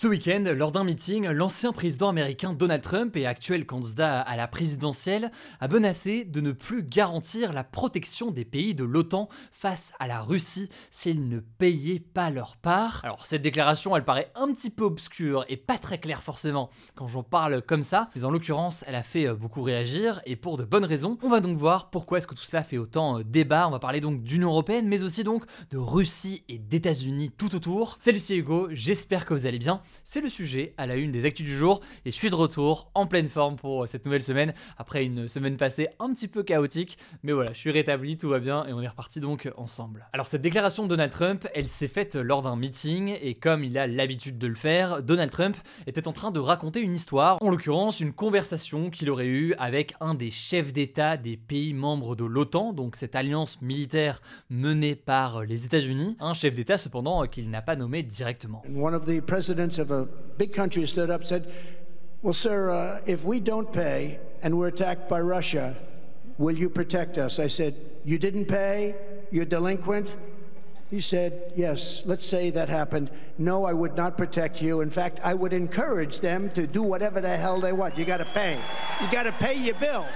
Ce week-end, lors d'un meeting, l'ancien président américain Donald Trump et actuel candidat à la présidentielle a menacé de ne plus garantir la protection des pays de l'OTAN face à la Russie s'ils ne payaient pas leur part. Alors cette déclaration, elle paraît un petit peu obscure et pas très claire forcément quand j'en parle comme ça, mais en l'occurrence, elle a fait euh, beaucoup réagir et pour de bonnes raisons. On va donc voir pourquoi est-ce que tout cela fait autant euh, débat. On va parler donc d'Union européenne, mais aussi donc de Russie et d'États-Unis tout autour. Salut, c'est Hugo, j'espère que vous allez bien c'est le sujet à la une des actus du jour et je suis de retour en pleine forme pour cette nouvelle semaine après une semaine passée un petit peu chaotique mais voilà je suis rétabli tout va bien et on est reparti donc ensemble. Alors cette déclaration de Donald Trump elle s'est faite lors d'un meeting et comme il a l'habitude de le faire Donald Trump était en train de raconter une histoire en l'occurrence une conversation qu'il aurait eue avec un des chefs d'État des pays membres de l'OTAN donc cette alliance militaire menée par les États-Unis un chef d'État cependant qu'il n'a pas nommé directement. A big country stood up and said, Well, sir, uh, if we don't pay and we're attacked by Russia, will you protect us? I said, You didn't pay? You're delinquent? He said, Yes, let's say that happened. No, I would not protect you. In fact, I would encourage them to do whatever the hell they want. You got to pay. You got to pay your bills.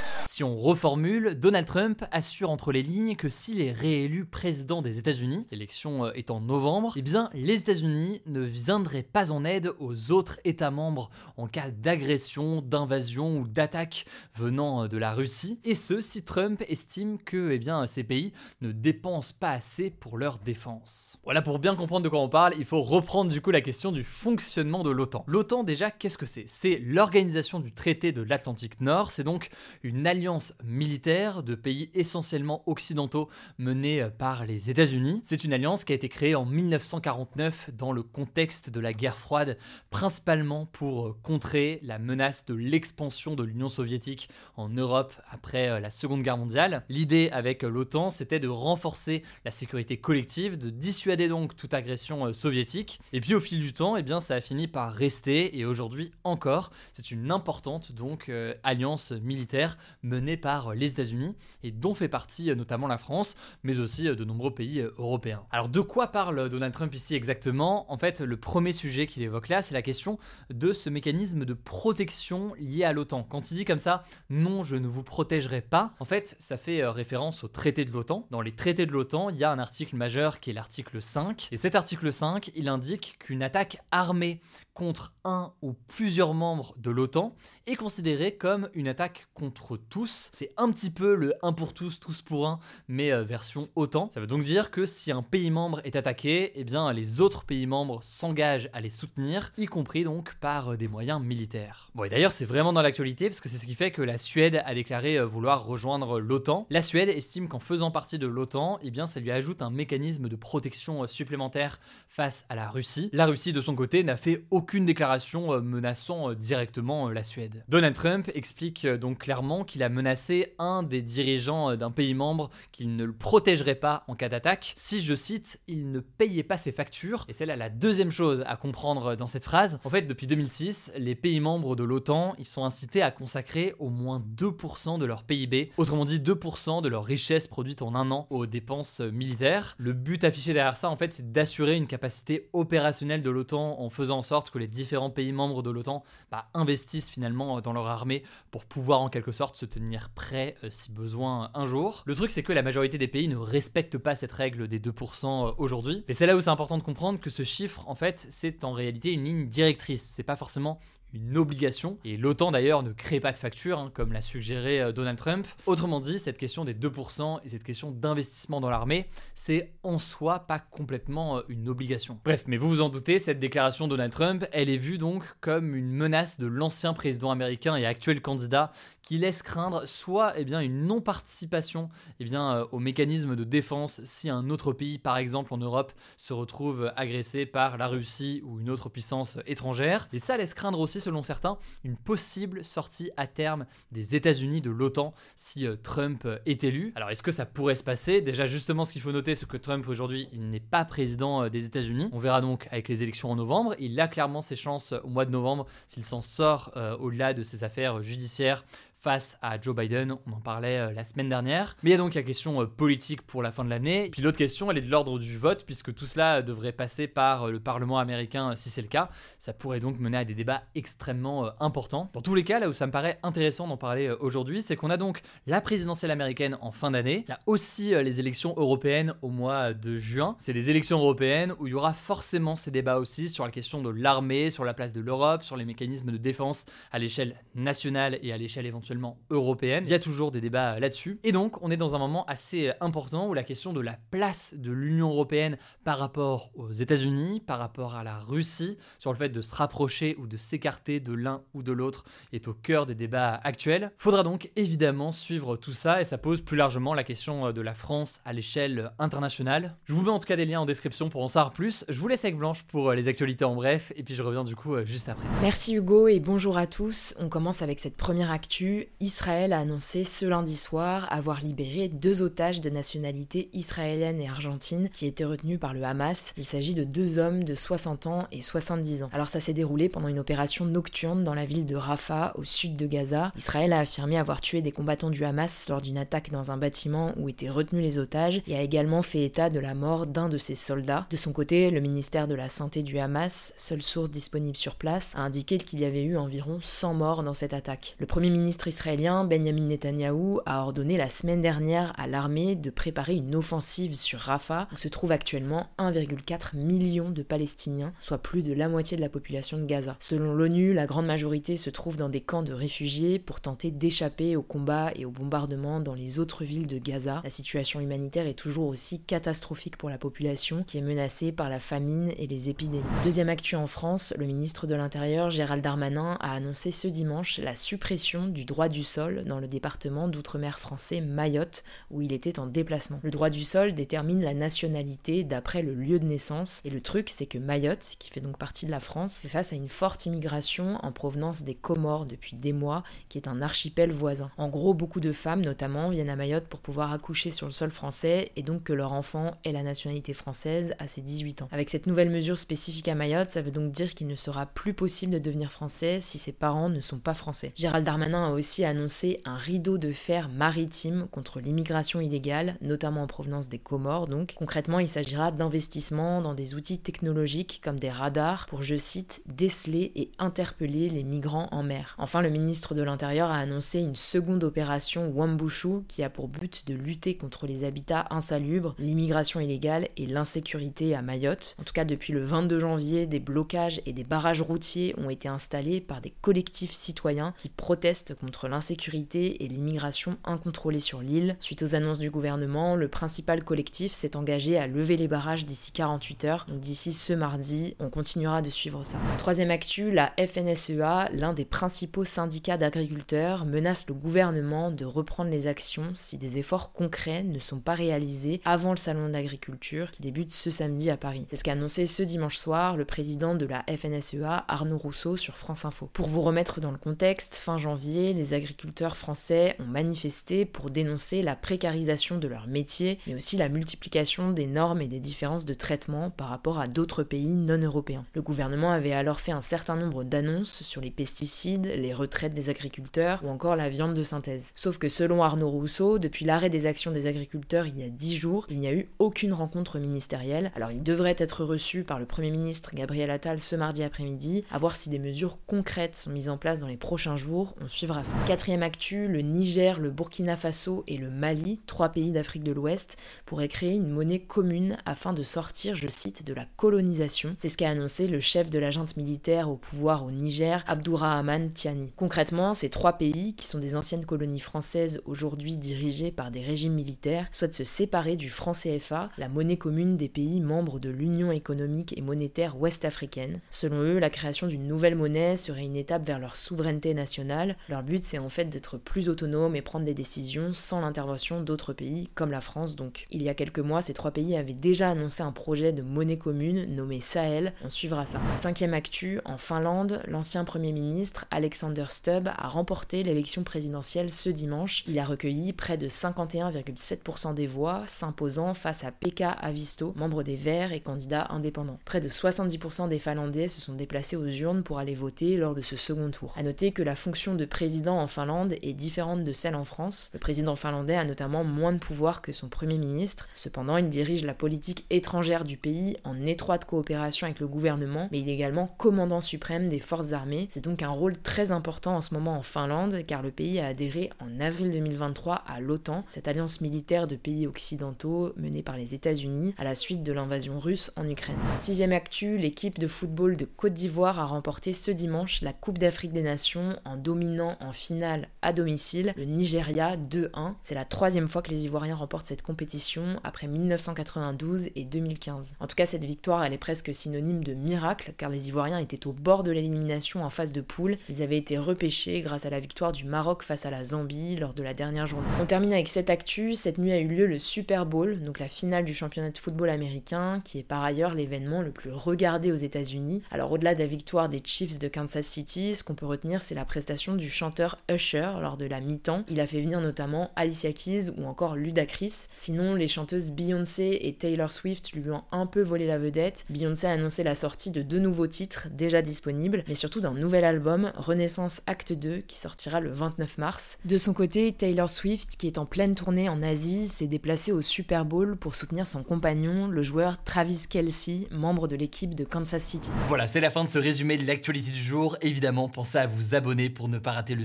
Reformule, Donald Trump assure entre les lignes que s'il est réélu président des États-Unis, l'élection euh, est en novembre, eh bien les États-Unis ne viendraient pas en aide aux autres États membres en cas d'agression, d'invasion ou d'attaque venant euh, de la Russie, et ce si Trump estime que eh ces pays ne dépensent pas assez pour leur défense. Voilà, pour bien comprendre de quoi on parle, il faut reprendre du coup la question du fonctionnement de l'OTAN. L'OTAN, déjà, qu'est-ce que c'est? C'est l'organisation du traité de l'Atlantique Nord, c'est donc une alliance militaire de pays essentiellement occidentaux menée par les États-Unis. C'est une alliance qui a été créée en 1949 dans le contexte de la guerre froide, principalement pour contrer la menace de l'expansion de l'Union soviétique en Europe après la Seconde Guerre mondiale. L'idée avec l'OTAN, c'était de renforcer la sécurité collective de dissuader donc toute agression soviétique. Et puis au fil du temps, eh bien, ça a fini par rester et aujourd'hui encore, c'est une importante donc euh, alliance militaire menée par les États-Unis et dont fait partie euh, notamment la France, mais aussi de nombreux pays européens. Alors de quoi parle Donald Trump ici exactement? En fait, le premier sujet qu'il évoque là, c'est la question de ce mécanisme de protection lié à l'OTAN. Quand il dit comme ça, non, je ne vous protégerai pas, en fait, ça fait référence au traité de l'OTAN. Dans les traités de l'OTAN, il y a un article majeur qui est l'article 5. Et cet article 5, il indique qu'une attaque armée contre un ou plusieurs membres de l'OTAN est considérée comme une attaque contre tous. C'est un petit peu le 1 pour tous, tous pour un, mais euh, version OTAN. Ça veut donc dire que si un pays membre est attaqué, eh bien les autres pays membres s'engagent à les soutenir, y compris donc par euh, des moyens militaires. Bon et d'ailleurs c'est vraiment dans l'actualité parce que c'est ce qui fait que la Suède a déclaré euh, vouloir rejoindre l'OTAN. La Suède estime qu'en faisant partie de l'OTAN, eh bien ça lui ajoute un mécanisme de protection supplémentaire face à la Russie. La Russie de son côté n'a fait aucun aucune déclaration euh, menaçant euh, directement euh, la Suède. Donald Trump explique donc clairement qu'il a menacé un des dirigeants d'un pays membre qu'il ne le protégerait pas en cas d'attaque si, je cite, il ne payait pas ses factures. Et c'est là la deuxième chose à comprendre dans cette phrase. En fait, depuis 2006, les pays membres de l'OTAN, ils sont incités à consacrer au moins 2% de leur PIB, autrement dit 2% de leur richesse produite en un an aux dépenses militaires. Le but affiché derrière ça, en fait, c'est d'assurer une capacité opérationnelle de l'OTAN en faisant en sorte que les différents pays membres de l'OTAN bah, investissent finalement dans leur armée pour pouvoir en quelque sorte se tenir prêts euh, si besoin un jour. Le truc c'est que la majorité des pays ne respectent pas cette règle des 2% euh, aujourd'hui. Et c'est là où c'est important de comprendre que ce chiffre en fait c'est en réalité une ligne directrice. C'est pas forcément une obligation. Et l'OTAN d'ailleurs ne crée pas de facture, hein, comme l'a suggéré euh, Donald Trump. Autrement dit, cette question des 2% et cette question d'investissement dans l'armée, c'est en soi pas complètement euh, une obligation. Bref, mais vous vous en doutez, cette déclaration de Donald Trump, elle est vue donc comme une menace de l'ancien président américain et actuel candidat qui laisse craindre soit eh bien, une non-participation eh bien, euh, au mécanisme de défense si un autre pays, par exemple en Europe, se retrouve agressé par la Russie ou une autre puissance étrangère. Et ça laisse craindre aussi, selon certains, une possible sortie à terme des États-Unis de l'OTAN si euh, Trump est élu. Alors est-ce que ça pourrait se passer? Déjà justement ce qu'il faut noter c'est que Trump aujourd'hui il n'est pas président euh, des États-Unis. On verra donc avec les élections en novembre. Il a clairement ses chances au mois de novembre s'il s'en sort au-delà de ses affaires judiciaires face à Joe Biden. On en parlait euh, la semaine dernière. Mais il y a donc la question euh, politique pour la fin de l'année. Puis l'autre question, elle est de l'ordre du vote, puisque tout cela euh, devrait passer par le Parlement américain si c'est le cas. Ça pourrait donc mener à des débats extrêmement importants. Dans tous les cas, là où ça me paraît intéressant d'en parler aujourd'hui, c'est qu'on a donc la présidentielle américaine en fin d'année. Il y a aussi les élections européennes au mois de juin. C'est des élections européennes où il y aura forcément ces débats aussi sur la question de l'armée, sur la place de l'Europe, sur les mécanismes de défense à l'échelle nationale et à l'échelle éventuelle européenne. Il y a toujours des débats là-dessus. Et donc, on est dans un moment assez important où la question de la place de l'Union européenne par rapport aux États-Unis, par rapport à la Russie, sur le fait de se rapprocher ou de s'écarter de l'un ou de l'autre, est au cœur des débats actuels. Faudra donc évidemment suivre tout ça et ça pose plus largement la question de la France à l'échelle internationale. Je vous mets en tout cas des liens en description pour en savoir plus. Je vous laisse avec Blanche pour les actualités en bref et puis je reviens du coup juste après. Merci Hugo et bonjour à tous. On commence avec cette première actu. Israël a annoncé ce lundi soir avoir libéré deux otages de nationalité israélienne et argentine qui étaient retenus par le Hamas. Il s'agit de deux hommes de 60 ans et 70 ans. Alors ça s'est déroulé pendant une opération nocturne dans la ville de Rafah, au sud de Gaza. Israël a affirmé avoir tué des combattants du Hamas lors d'une attaque dans un bâtiment où étaient retenus les otages et a également fait état de la mort d'un de ses soldats. De son côté, le ministère de la Santé du Hamas, seule source disponible sur place, a indiqué qu'il y avait eu environ 100 morts dans cette attaque. Le premier ministre israélien Benjamin Netanyahou a ordonné la semaine dernière à l'armée de préparer une offensive sur Rafah, où se trouve actuellement 1,4 million de Palestiniens, soit plus de la moitié de la population de Gaza. Selon l'ONU, la grande majorité se trouve dans des camps de réfugiés pour tenter d'échapper aux combats et aux bombardements dans les autres villes de Gaza. La situation humanitaire est toujours aussi catastrophique pour la population qui est menacée par la famine et les épidémies. Deuxième actu en France, le ministre de l'Intérieur Gérald Darmanin a annoncé ce dimanche la suppression du droit du sol dans le département d'outre-mer français Mayotte, où il était en déplacement. Le droit du sol détermine la nationalité d'après le lieu de naissance, et le truc c'est que Mayotte, qui fait donc partie de la France, fait face à une forte immigration en provenance des Comores depuis des mois, qui est un archipel voisin. En gros, beaucoup de femmes notamment viennent à Mayotte pour pouvoir accoucher sur le sol français, et donc que leur enfant ait la nationalité française à ses 18 ans. Avec cette nouvelle mesure spécifique à Mayotte, ça veut donc dire qu'il ne sera plus possible de devenir français si ses parents ne sont pas français. Gérald Darmanin a aussi annoncé un rideau de fer maritime contre l'immigration illégale, notamment en provenance des Comores. Donc concrètement, il s'agira d'investissements dans des outils technologiques comme des radars pour, je cite, déceler et interpeller les migrants en mer. Enfin, le ministre de l'Intérieur a annoncé une seconde opération Wambushu qui a pour but de lutter contre les habitats insalubres, l'immigration illégale et l'insécurité à Mayotte. En tout cas, depuis le 22 janvier, des blocages et des barrages routiers ont été installés par des collectifs citoyens qui protestent contre l'insécurité et l'immigration incontrôlée sur l'île. Suite aux annonces du gouvernement, le principal collectif s'est engagé à lever les barrages d'ici 48 heures. Donc d'ici ce mardi, on continuera de suivre ça. Troisième actu, la FNSEA, l'un des principaux syndicats d'agriculteurs, menace le gouvernement de reprendre les actions si des efforts concrets ne sont pas réalisés avant le salon d'agriculture qui débute ce samedi à Paris. C'est ce qu'a annoncé ce dimanche soir le président de la FNSEA, Arnaud Rousseau, sur France Info. Pour vous remettre dans le contexte, fin janvier, les agriculteurs français ont manifesté pour dénoncer la précarisation de leur métier, mais aussi la multiplication des normes et des différences de traitement par rapport à d'autres pays non européens. Le gouvernement avait alors fait un certain nombre d'annonces sur les pesticides, les retraites des agriculteurs ou encore la viande de synthèse. Sauf que selon Arnaud Rousseau, depuis l'arrêt des actions des agriculteurs il y a 10 jours, il n'y a eu aucune rencontre ministérielle. Alors il devrait être reçu par le Premier ministre Gabriel Attal ce mardi après-midi, à voir si des mesures concrètes sont mises en place dans les prochains jours, on suivra ça. Quatrième actu, le Niger, le Burkina Faso et le Mali, trois pays d'Afrique de l'Ouest, pourraient créer une monnaie commune afin de sortir, je cite, de la colonisation. C'est ce qu'a annoncé le chef de l'agente militaire au pouvoir au Niger, Abdourahman Tiani. Concrètement, ces trois pays, qui sont des anciennes colonies françaises aujourd'hui dirigées par des régimes militaires, souhaitent se séparer du franc CFA, la monnaie commune des pays membres de l'Union économique et monétaire ouest-africaine. Selon eux, la création d'une nouvelle monnaie serait une étape vers leur souveraineté nationale. Leur but, c'est en fait d'être plus autonome et prendre des décisions sans l'intervention d'autres pays, comme la France donc. Il y a quelques mois, ces trois pays avaient déjà annoncé un projet de monnaie commune nommé Sahel. On suivra ça. Cinquième actu, en Finlande, l'ancien Premier ministre Alexander Stubb a remporté l'élection présidentielle ce dimanche. Il a recueilli près de 51,7% des voix, s'imposant face à Pekka Avisto, membre des Verts et candidat indépendant. Près de 70% des Finlandais se sont déplacés aux urnes pour aller voter lors de ce second tour. A noter que la fonction de président en Finlande est différente de celle en France. Le président finlandais a notamment moins de pouvoir que son Premier ministre. Cependant, il dirige la politique étrangère du pays en étroite coopération avec le gouvernement, mais il est également commandant suprême des forces armées. C'est donc un rôle très important en ce moment en Finlande, car le pays a adhéré en avril 2023 à l'OTAN, cette alliance militaire de pays occidentaux menée par les États-Unis à la suite de l'invasion russe en Ukraine. Sixième actu, l'équipe de football de Côte d'Ivoire a remporté ce dimanche la Coupe d'Afrique des Nations en dominant en finale à domicile le Nigeria 2-1. C'est la troisième fois que les Ivoiriens remportent cette compétition après 1992 et 2015. En tout cas, cette victoire, elle est presque synonyme de miracle car les Ivoiriens étaient au bord de l'élimination en phase de poule. Ils avaient été repêchés grâce à la victoire du Maroc face à la Zambie lors de la dernière journée. On termine avec cette actu. Cette nuit a eu lieu le Super Bowl, donc la finale du championnat de football américain, qui est par ailleurs l'événement le plus regardé aux États-Unis. Alors au-delà de la victoire des Chiefs de Kansas City, ce qu'on peut retenir, c'est la prestation du chanteur Usher lors de la mi-temps. Il a fait venir notamment Alicia Keys ou encore Ludacris. Sinon, les chanteuses Beyoncé et Taylor Swift lui ont un peu volé la vedette. Beyoncé a annoncé la sortie de deux nouveaux titres déjà disponibles, mais surtout d'un nouvel album, Renaissance Acte 2, qui sortira le 29 mars. De son côté, Taylor Swift, qui est en pleine tournée en Asie, s'est déplacée au Super Bowl pour soutenir son compagnon, le joueur Travis Kelsey, membre de l'équipe de Kansas City. Voilà, c'est la fin de ce résumé de l'actualité du jour. Évidemment, pensez à vous abonner pour ne pas rater le